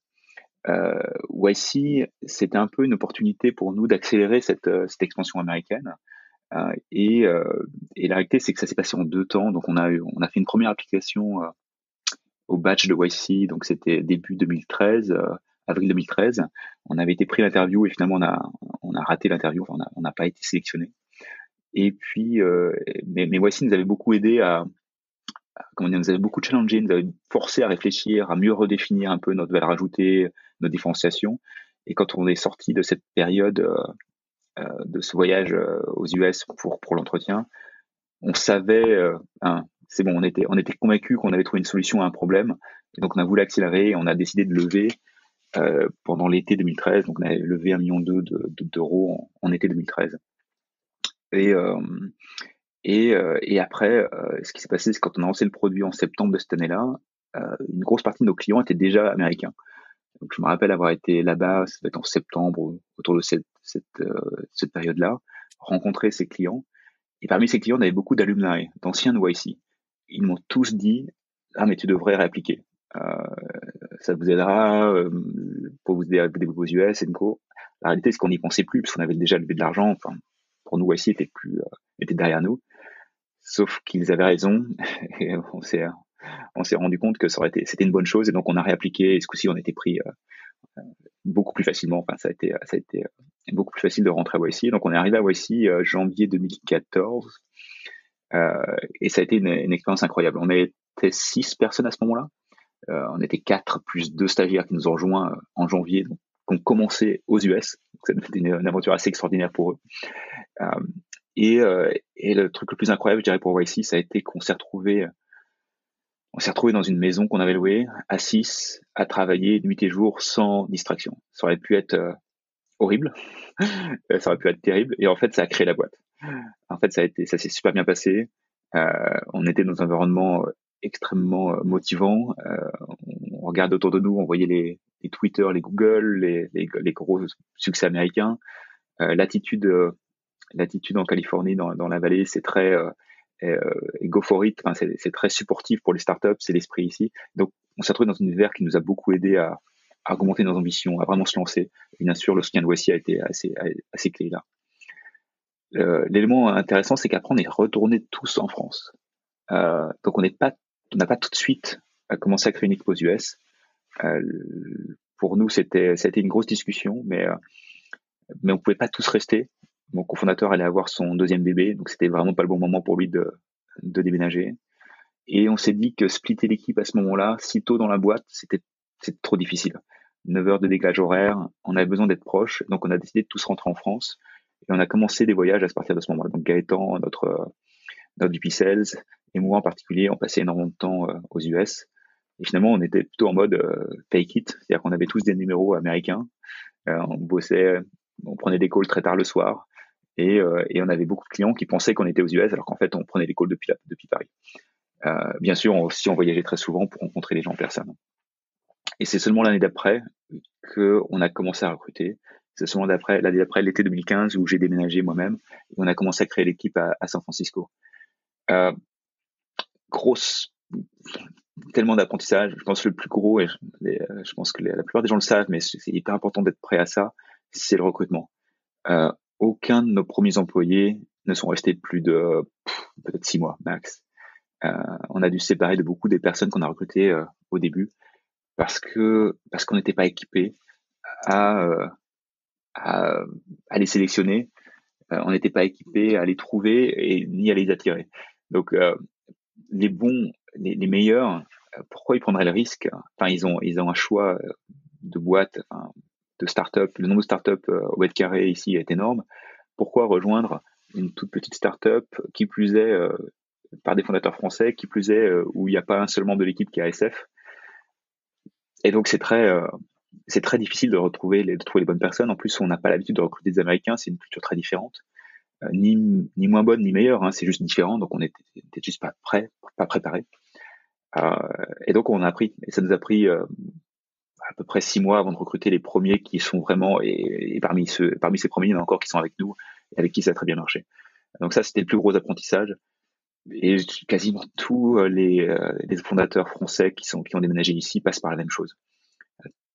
Euh, YC, c'était un peu une opportunité pour nous d'accélérer cette, euh, cette expansion américaine. Euh, et, euh, la réalité, c'est que ça s'est passé en deux temps. Donc on a on a fait une première application au batch de YC, donc c'était début 2013 avril 2013. On avait été pris l'interview et finalement on a, on a raté l'interview, on n'a pas été sélectionné. Et puis, euh, mais, voici nous avait beaucoup aidé à, comment dire, nous avait beaucoup challengé, nous avait forcé à réfléchir, à mieux redéfinir un peu notre valeur ajoutée, notre différenciation. Et quand on est sorti de cette période euh, euh de ce voyage aux US pour pour l'entretien, on savait, c'est bon, on était on était convaincu qu'on avait trouvé une solution à un problème. Et donc on a voulu accélérer, on a décidé de lever euh, pendant l'été 2013. Donc, on a levé un million d'euros de, en, été 2013. Et, euh, et, euh, et après, ce qui s'est passé, c'est quand on a lancé le produit en septembre de cette année-là, une grosse partie de nos clients étaient déjà américains. Donc je me rappelle avoir été là-bas, ça en septembre, autour de cette, cette, cette période-là, rencontrer ses clients. Et parmi ces clients, on avait beaucoup d'alumni, d'anciens de YC. Ils m'ont tous dit, ah mais tu devrais réappliquer. Euh, ça vous aidera euh, pour vous aider vos US et co. La réalité, c'est qu'on n'y pensait plus, parce qu'on avait déjà levé de l'argent. Enfin, pour nous, YC était plus, euh, était derrière nous. Sauf qu'ils avaient raison, et on s'est, on s'est rendu compte que ça aurait été, c'était une bonne chose, et donc on a réappliqué, et ce coup-ci, on était pris beaucoup plus facilement. Enfin, ça a été, ça a été beaucoup plus facile de rentrer à YC. Donc, on est arrivé à YC janvier 2014, et ça a été une expérience incroyable. On était six personnes à ce moment-là. Euh, on était quatre plus deux stagiaires qui nous ont rejoints euh, en janvier, qui ont commencé aux US. C'était une, une, aventure assez extraordinaire pour eux. Euh, et, le truc le plus incroyable, je dirais, pour YC, ça a été qu'on s'est retrouvé, on s'est retrouvé dans une maison qu'on avait louée, à à travailler nuit et jour sans distraction. Ça aurait pu être horrible, ça aurait pu être terrible, et en fait, ça a créé la boîte. En fait, ça a été, ça s'est super bien passé. On était dans un environnement extrêmement euh, motivant. Euh, on regarde autour de nous, on voyait les, Twitter, les Google, les, gros succès américains. Euh, l'attitude, l'attitude en Californie, dans, la vallée, c'est très euh, go for it. Enfin, c'est très supportif pour les startups, c'est l'esprit ici. Donc, on s'est trouvé dans un univers qui nous a beaucoup aidé à, augmenter nos ambitions, à vraiment se lancer. Et bien sûr, le soutien de a été assez, clé là. L'élément intéressant, c'est qu'après, on est retourné tous en France. Donc, on n'est pas on n'a pas tout de suite commencé à créer une équipe US. Euh, pour nous, c'était, été une grosse discussion, mais, euh, mais on pouvait pas tous rester. Mon cofondateur allait avoir son deuxième bébé, donc c'était vraiment pas le bon moment pour lui de, déménager. Et on s'est dit que splitter l'équipe à ce moment-là, si tôt dans la boîte, c'était, c'était trop difficile. 9 heures de décalage horaire, on avait besoin d'être proche, donc on a décidé de tous rentrer en France. Et on a commencé des voyages à partir de ce moment-là. Donc Gaëtan, notre, notre Sales, et moi en particulier, on passait énormément de temps euh, aux US. Et finalement, on était plutôt en mode euh, take it, c'est-à-dire qu'on avait tous des numéros américains. Euh, on bossait, on prenait des calls très tard le soir, et, on avait beaucoup de clients qui pensaient qu'on était aux US, alors qu'en fait, on prenait des calls depuis, Paris. Bien sûr, on, aussi, on voyageait très souvent pour rencontrer les gens en personne. Et c'est seulement l'année d'après qu'on a commencé à recruter. C'est seulement d'après l'année d'après, l'été 2015, où j'ai déménagé moi-même, et on a commencé à créer l'équipe à, San Francisco. Grosse tellement d'apprentissage. Je pense que le plus gros, et je, pense que la plupart des gens le savent, mais c'est hyper important d'être prêt à ça, c'est le recrutement. Euh, aucun de nos premiers employés ne sont restés plus de peut-être six mois max. Euh, on a dû séparer de beaucoup des personnes qu'on a recrutées euh, au début parce que parce qu'on n'était pas équipé à, euh, à, à les sélectionner. Euh, on n'était pas équipé à les trouver et ni à les attirer. Donc les bons, les, meilleurs, euh, pourquoi ils prendraient le risque? Enfin, ils ont, ils ont un choix euh, de boîte, de start-up. Le nombre de start-up euh, au mètre carré ici est énorme. Pourquoi rejoindre une toute petite start-up qui plus est par des fondateurs français, qui plus est où il n'y a pas un seul membre de l'équipe qui est ASF Et donc c'est très, c'est très difficile de retrouver les, de trouver les bonnes personnes. En plus, on n'a pas l'habitude de recruter des Américains, c'est une culture très différente. Euh, ni, moins bonne ni meilleure, hein, c'est juste différent, donc on n'était juste pas prêt, pas préparé. Euh, et donc on a appris, et ça nous a pris euh, à peu près six mois avant de recruter les premiers qui sont vraiment, et, parmi, ceux, parmi ces premiers, il y en a encore qui sont avec nous, et avec qui ça a très bien marché. Donc ça, c'était le plus gros apprentissage. Et quasiment tous les, fondateurs français qui, sont, qui ont déménagé ici passent par la même chose.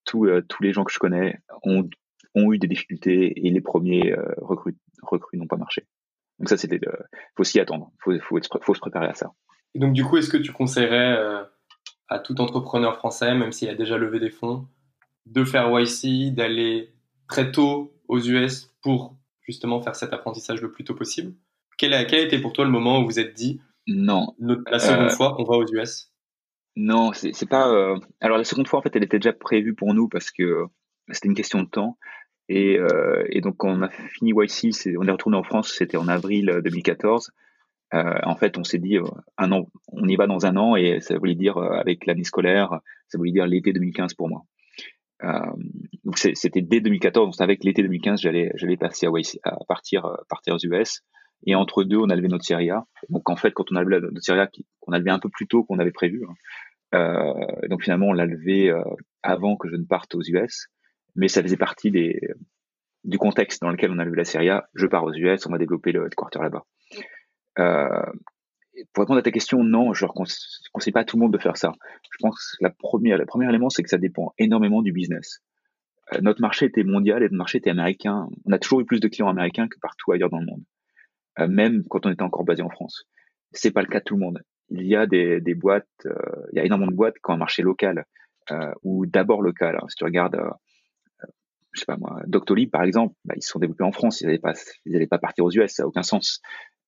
Tous, tous les gens que je connais ont eu des difficultés et les premiers euh, recrues, recrues n'ont pas marché. Donc ça, c'était, il faut s'y attendre, faut, faut, faut, se préparer à ça. Et donc du coup, est-ce que tu conseillerais euh, à tout entrepreneur français, même s'il a déjà levé des fonds, de faire YC, d'aller très tôt aux US pour justement faire cet apprentissage le plus tôt possible? Quel a, quel a été pour toi le moment où vous êtes dit non. la seconde euh, fois on va aux US non c'est pas alors la seconde fois en fait elle était déjà prévue pour nous parce que c'était une question de temps et, euh, et, donc, quand on a fini YC, on est retourné en France, c'était en avril 2014. Euh, euh, en fait, on s'est dit, euh, un an, on y va dans un an, et ça voulait dire, avec l'année scolaire, ça voulait dire l'été 2015 pour moi. donc, c'était dès 2014, donc avec l'été 2015, j'allais, j'allais passer à, YC, à partir, partir aux US. Et entre deux, on a levé notre série A. Donc, en fait, quand on a levé notre série A, qu'on a levé un peu plus tôt qu'on avait prévu, hein, donc finalement, on l'a levé avant que je ne parte aux US, mais ça faisait partie des, du contexte dans lequel on a levé la série A. Je pars aux US, on va développer le headquarter là-bas. Euh, pour répondre à ta question, non, je ne conseille pas à tout le monde de faire ça. Je pense que la première, le premier élément, c'est que ça dépend énormément du business. Euh, notre marché était mondial et notre marché était américain. On a toujours eu plus de clients américains que partout ailleurs dans le monde, euh, même quand on était encore basé en France. C'est pas le cas de tout le monde. Il y a des, des boîtes, il y a énormément de boîtes qui ont un marché local ou d'abord local. Hein. Si tu regardes, je sais pas moi, Doctolib par exemple, bah, ils sont développés en France, ils n'allaient pas, ils pas partir aux US, ça n'a aucun sens.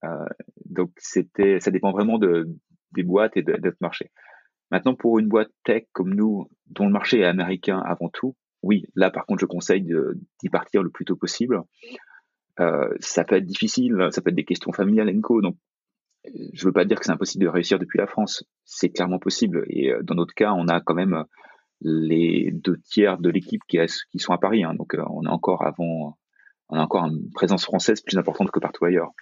Euh, donc c'était, ça dépend vraiment de, des boîtes et de, notre marché. Maintenant, pour une boîte tech comme nous, dont le marché est américain avant tout, oui, là par contre, je conseille d'y partir le plus tôt possible. Euh, ça peut être difficile, ça peut être des questions familiales co. Donc, je veux pas dire que c'est impossible de réussir depuis la France. C'est clairement possible. Et euh, dans notre cas, on a quand même les deux tiers de l'équipe qui, qui, sont à Paris. Hein. donc, on a encore avant, on a encore une présence française plus importante que partout ailleurs.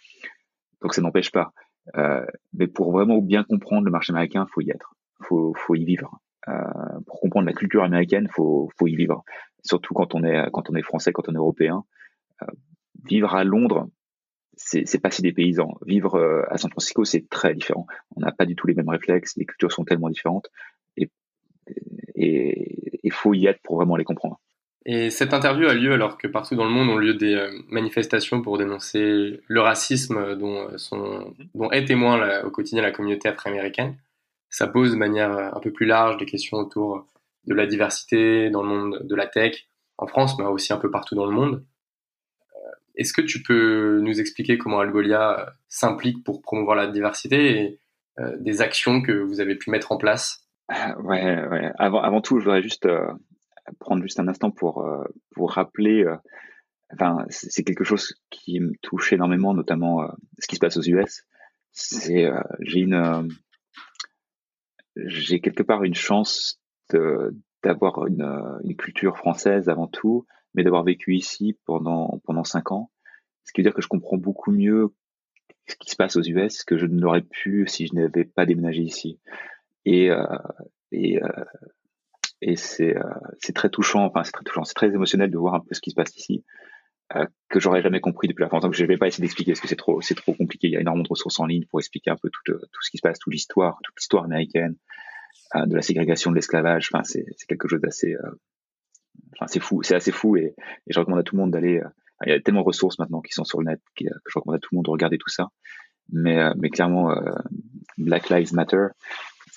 Donc ça n'empêche pas. Euh, mais pour vraiment bien comprendre le marché américain, faut y être, faut, faut y vivre. Euh, pour comprendre la culture américaine, faut, faut y vivre. Surtout quand on est, quand on est français, quand on est européen. Euh, vivre à Londres, c'est, c'est pas si des paysans. Vivre euh, à San Francisco, c'est très différent. On n'a pas du tout les mêmes réflexes, les cultures sont tellement différentes. Et il faut y être pour vraiment les comprendre. Et cette interview a lieu alors que partout dans le monde ont lieu des euh, manifestations pour dénoncer le racisme dont, euh, est témoin au quotidien la communauté afro-américaine. Ça pose de manière euh, un peu plus large des questions autour de la diversité dans le monde de la tech, en France, mais aussi un peu partout dans le monde. Est-ce que tu peux nous expliquer comment Algolia s'implique pour promouvoir la diversité et des actions que vous avez pu mettre en place? Ouais, ouais. Avant, avant tout, je voudrais juste prendre juste un instant pour euh, pour rappeler. Euh, enfin, c'est quelque chose qui me touche énormément, notamment euh, ce qui se passe aux US. C'est j'ai une j'ai quelque part une chance d'avoir une, une, culture française avant tout, mais d'avoir vécu ici pendant pendant cinq ans. Ce qui veut dire que je comprends beaucoup mieux ce qui se passe aux US que je ne l'aurais pu si je n'avais pas déménagé ici. Et, euh, et euh, et c'est euh, c'est très touchant. Enfin, c'est très touchant. C'est très émotionnel de voir un peu ce qui se passe ici. Euh, que j'aurais jamais compris depuis la fin. Donc je vais pas essayer d'expliquer parce que c'est trop c'est trop compliqué. Il y a énormément de ressources en ligne pour expliquer un peu tout, euh, tout ce qui se passe, toute l'histoire, toute l'histoire américaine, euh, de la ségrégation, de l'esclavage. Enfin c'est c'est quelque chose d'assez euh, enfin c'est fou, c'est assez fou et, et, je recommande à tout le monde d'aller. il y a tellement de ressources maintenant qui sont sur le net que je recommande à tout le monde de regarder tout ça. Mais mais clairement Black Lives Matter,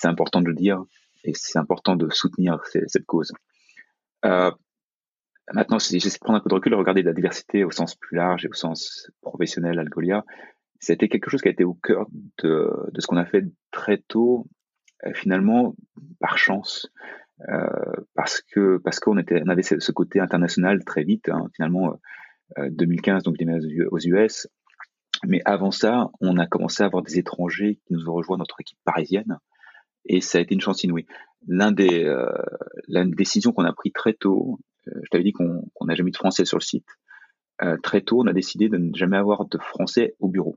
c'est important de le dire et c'est important de soutenir cette cause. Euh, maintenant, j'essaie de prendre un peu de recul regarder la diversité au sens plus large et au sens professionnel, Algolia, c'était quelque chose qui a été au cœur de, ce qu'on a fait très tôt, euh, finalement, par chance, euh, parce que parce qu'on avait ce, côté international très vite. Hein, finalement, 2015, euh, donc aux US. Mais avant ça, on a commencé à avoir des étrangers qui nous ont rejoint notre équipe parisienne et ça a été une chance inouïe. L'un des, euh, la décision qu'on a pris très tôt, euh, je t'avais dit qu'on n'a jamais eu de français sur le site. Euh, très tôt, on a décidé de ne jamais avoir de français au bureau.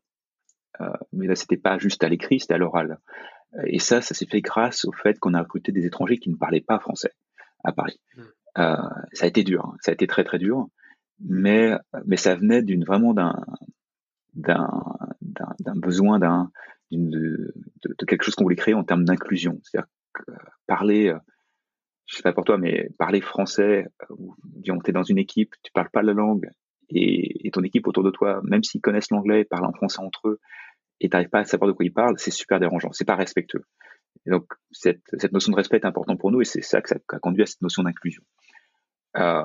Euh, mais là, c'était pas juste à l'écrit, c'était à l'oral. Et ça, ça s'est fait grâce au fait qu'on a recruté des étrangers qui ne parlaient pas français à Paris. Hmm. Euh, ça a été dur, hein. ça a été très très dur, mais mais ça venait d'une vraiment d'un d'un d'un besoin d'un de, quelque chose qu'on voulait créer en termes d'inclusion. C'est-à-dire euh, parler, euh, je sais pas pour toi, mais parler français, euh, disons tu es dans une équipe, tu parles pas la langue, et, ton équipe autour de toi, même s'ils connaissent l'anglais, parlent en français entre eux, et t'arrives pas à savoir de quoi ils parlent, c'est super dérangeant, c'est pas respectueux. Donc cette, notion de respect est importante pour nous, et c'est ça ça a conduit à cette notion d'inclusion. Euh,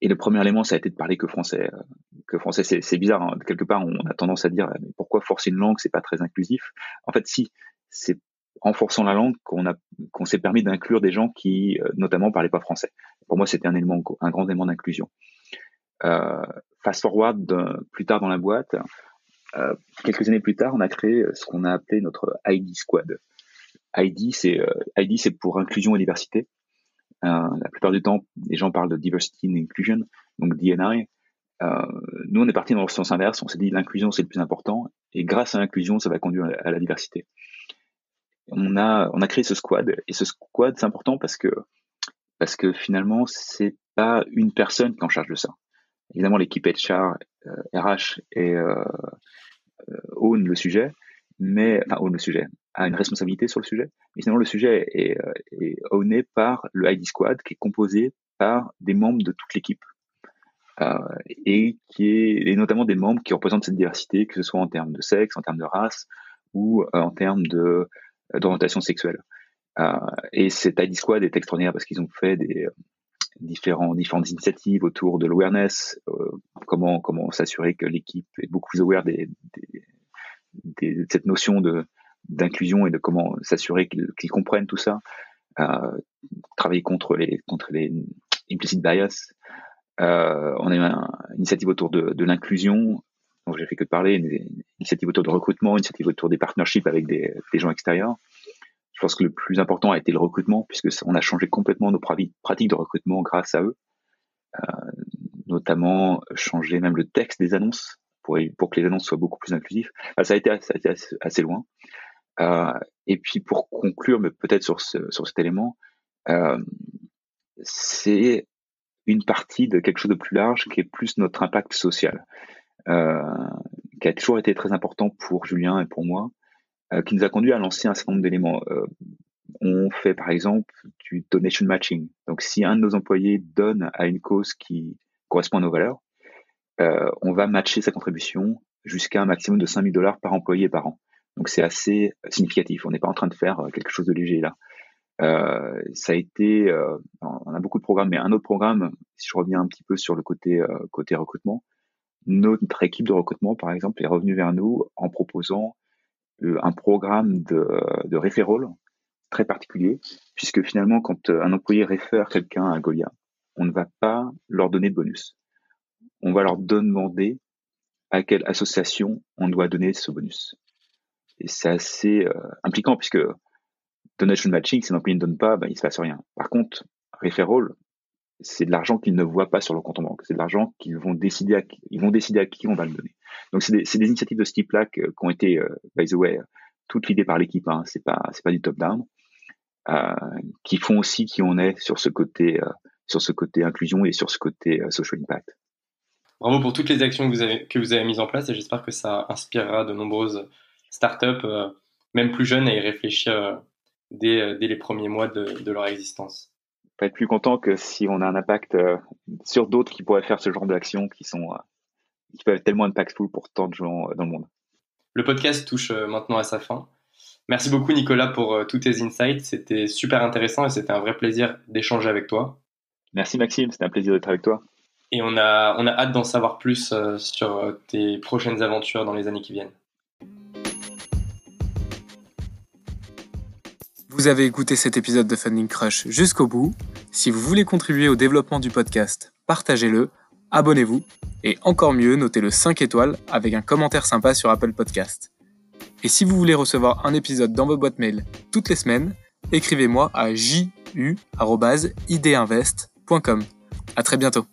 et le premier élément, ça a été de parler que français. Euh, que français, c'est bizarre. Hein. Quelque part, on a tendance à dire mais pourquoi forcer une langue, c'est pas très inclusif? En fait, si, c'est en forçant la langue qu'on a qu'on s'est permis d'inclure des gens qui, euh, notamment, parlaient pas français. Pour moi, c'était un élément, un grand élément d'inclusion. Euh, fast forward plus tard dans la boîte, euh, quelques années plus tard, on a créé ce qu'on a appelé notre ID Squad. ID, c'est ID, c'est pour inclusion et diversité. Euh, la plupart du temps, les gens parlent de diversity and inclusion, donc DNI. Euh, nous, on est parti dans le sens inverse. On s'est dit l'inclusion c'est le plus important, et grâce à l'inclusion, ça va conduire à la diversité. on a, on a créé ce squad. Et ce squad, c'est important parce que, parce que finalement, c'est pas une personne qui est en charge de ça. Évidemment, l'équipe HR, RH et euh, own le sujet, mais enfin own le sujet, a une responsabilité sur le sujet. Mais sinon, le sujet est, est owné par le ID Squad, qui est composé par des membres de toute l'équipe. Euh, et qui est notamment des membres qui représentent cette diversité, que ce soit en termes de sexe, en termes de race ou euh, en termes d'orientation sexuelle. Euh, et cet ID Squad est extraordinaire parce qu'ils ont fait des différentes initiatives autour de l'awareness, comment s'assurer que l'équipe est beaucoup plus aware de cette notion de d'inclusion et de comment s'assurer qu'ils comprennent tout ça, euh, travailler contre les contre les implicit bias. Euh, on a eu une initiative autour de, de l'inclusion, dont j'ai fait que de parler, une initiative autour de recrutement, une initiative autour des partnerships avec des, des, gens extérieurs. Je pense que le plus important a été le recrutement, puisque on a changé complètement nos pratiques de recrutement grâce à eux, euh, notamment changer même le texte des annonces pour, pour que les annonces soient beaucoup plus inclusives. ça, a été, ça a été assez, loin. Euh, et puis pour conclure, mais peut-être sur, ce, sur cet élément, euh, c'est une partie de quelque chose de plus large qui est plus notre impact social, euh, qui a toujours été très important pour Julien et pour moi, euh, qui nous a conduit à lancer un certain nombre d'éléments. Euh, on fait par exemple du donation matching. Donc si un de nos employés donne à une cause qui correspond à nos valeurs, euh, on va matcher sa contribution jusqu'à un maximum de 5000 dollars par employé par an. Donc c'est assez significatif. On n'est pas en train de faire quelque chose de léger là. Euh, ça a été, euh, on a beaucoup de programmes, mais un autre programme, si je reviens un petit peu sur le côté euh, côté recrutement, notre équipe de recrutement, par exemple, est revenue vers nous en proposant un programme de, de très particulier, puisque finalement, quand un employé réfère quelqu'un à Golia, on ne va pas leur donner de bonus. On va leur demander à quelle association on doit donner ce bonus. Et c'est assez impliquant puisque donation matching, si l'employé ne donne pas, ben, il se passe rien. Par contre, referral, c'est de l'argent qu'ils ne voient pas sur leur compte en banque. C'est de l'argent qu'ils vont décider à qui, on va le donner. Donc c'est des, initiatives de ce type-là qui ont été, euh, by the way, toutes l'idée par l'équipe. Hein, c'est pas du top down, euh, qui font aussi qui on est sur ce côté euh, inclusion et sur ce côté euh, social impact. Bravo pour toutes les actions que vous avez mises en place et j'espère que ça inspirera de nombreuses startups, euh, même plus jeunes, à y réfléchir euh, dès, les premiers mois de, leur existence. Pas être plus content que si on a un impact euh, sur d'autres qui pourraient faire ce genre d'actions qui sont euh, qui peuvent être tellement impactful pour tant de gens dans le monde. Le podcast touche maintenant à sa fin. Merci beaucoup Nicolas pour tous tes insights. C'était super intéressant et c'était un vrai plaisir d'échanger avec toi. Merci Maxime, c'était un plaisir d'être avec toi. Et on a, on a hâte d'en savoir plus sur tes prochaines aventures dans les années qui viennent. Vous avez écouté cet épisode de Funding Crush jusqu'au bout. Si vous voulez contribuer au développement du podcast, partagez-le, abonnez-vous et encore mieux, notez-le 5 étoiles avec un commentaire sympa sur Apple Podcast. Et si vous voulez recevoir un épisode dans vos boîtes mail toutes les semaines, écrivez-moi à ju.idinvest.com. À très bientôt.